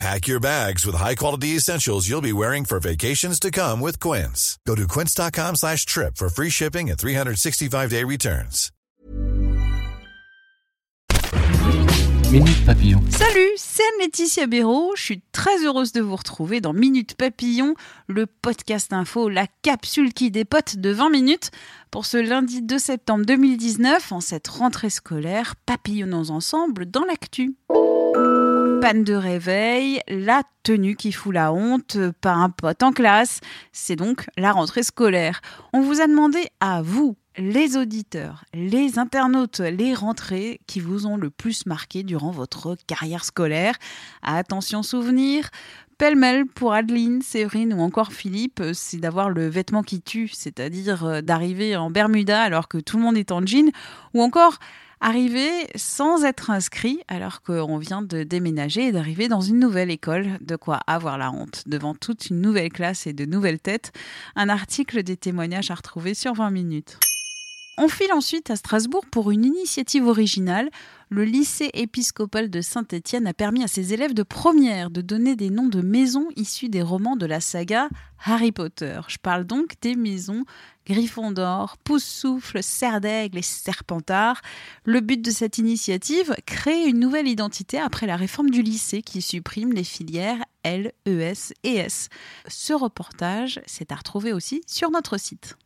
Pack your bags with high-quality essentials you'll be wearing for vacations to come with Quince. Go to quince.com slash trip for free shipping and 365-day returns. Minute Papillon. Salut, c'est Laetitia Béraud. Je suis très heureuse de vous retrouver dans Minute Papillon, le podcast info, la capsule qui dépote de 20 minutes. Pour ce lundi 2 septembre 2019, en cette rentrée scolaire, papillonnons ensemble dans l'actu panne de réveil, la tenue qui fout la honte, pas un pote en classe. C'est donc la rentrée scolaire. On vous a demandé à vous, les auditeurs, les internautes, les rentrées qui vous ont le plus marqué durant votre carrière scolaire. Attention souvenir, Pêle-mêle pour Adeline, Séverine ou encore Philippe, c'est d'avoir le vêtement qui tue, c'est-à-dire euh, d'arriver en Bermuda alors que tout le monde est en jean, ou encore Arriver sans être inscrit alors qu'on vient de déménager et d'arriver dans une nouvelle école, de quoi avoir la honte devant toute une nouvelle classe et de nouvelles têtes. Un article des témoignages à retrouver sur 20 minutes. On file ensuite à Strasbourg pour une initiative originale. Le lycée épiscopal de Saint-Étienne a permis à ses élèves de première de donner des noms de maisons issues des romans de la saga Harry Potter. Je parle donc des maisons Gryffondor, Pouce-Souffle, Serre-d'Aigle et Serpentard. Le but de cette initiative, créer une nouvelle identité après la réforme du lycée qui supprime les filières L, ES et S. Ce reportage s'est à retrouver aussi sur notre site.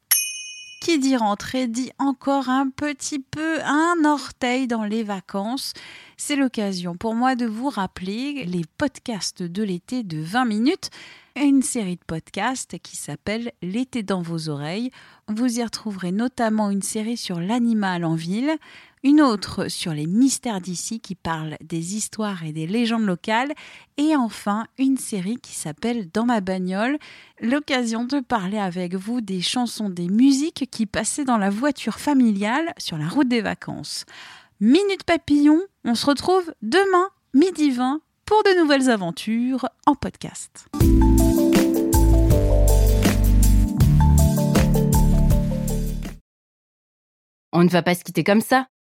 Qui dit rentrée dit encore un petit peu un orteil dans les vacances. C'est l'occasion pour moi de vous rappeler les podcasts de l'été de 20 minutes, une série de podcasts qui s'appelle L'été dans vos oreilles. Vous y retrouverez notamment une série sur l'animal en ville, une autre sur les mystères d'ici qui parle des histoires et des légendes locales, et enfin une série qui s'appelle Dans ma bagnole, l'occasion de parler avec vous des chansons, des musiques qui passaient dans la voiture familiale sur la route des vacances. Minute Papillon, on se retrouve demain, midi 20, pour de nouvelles aventures en podcast. On ne va pas se quitter comme ça.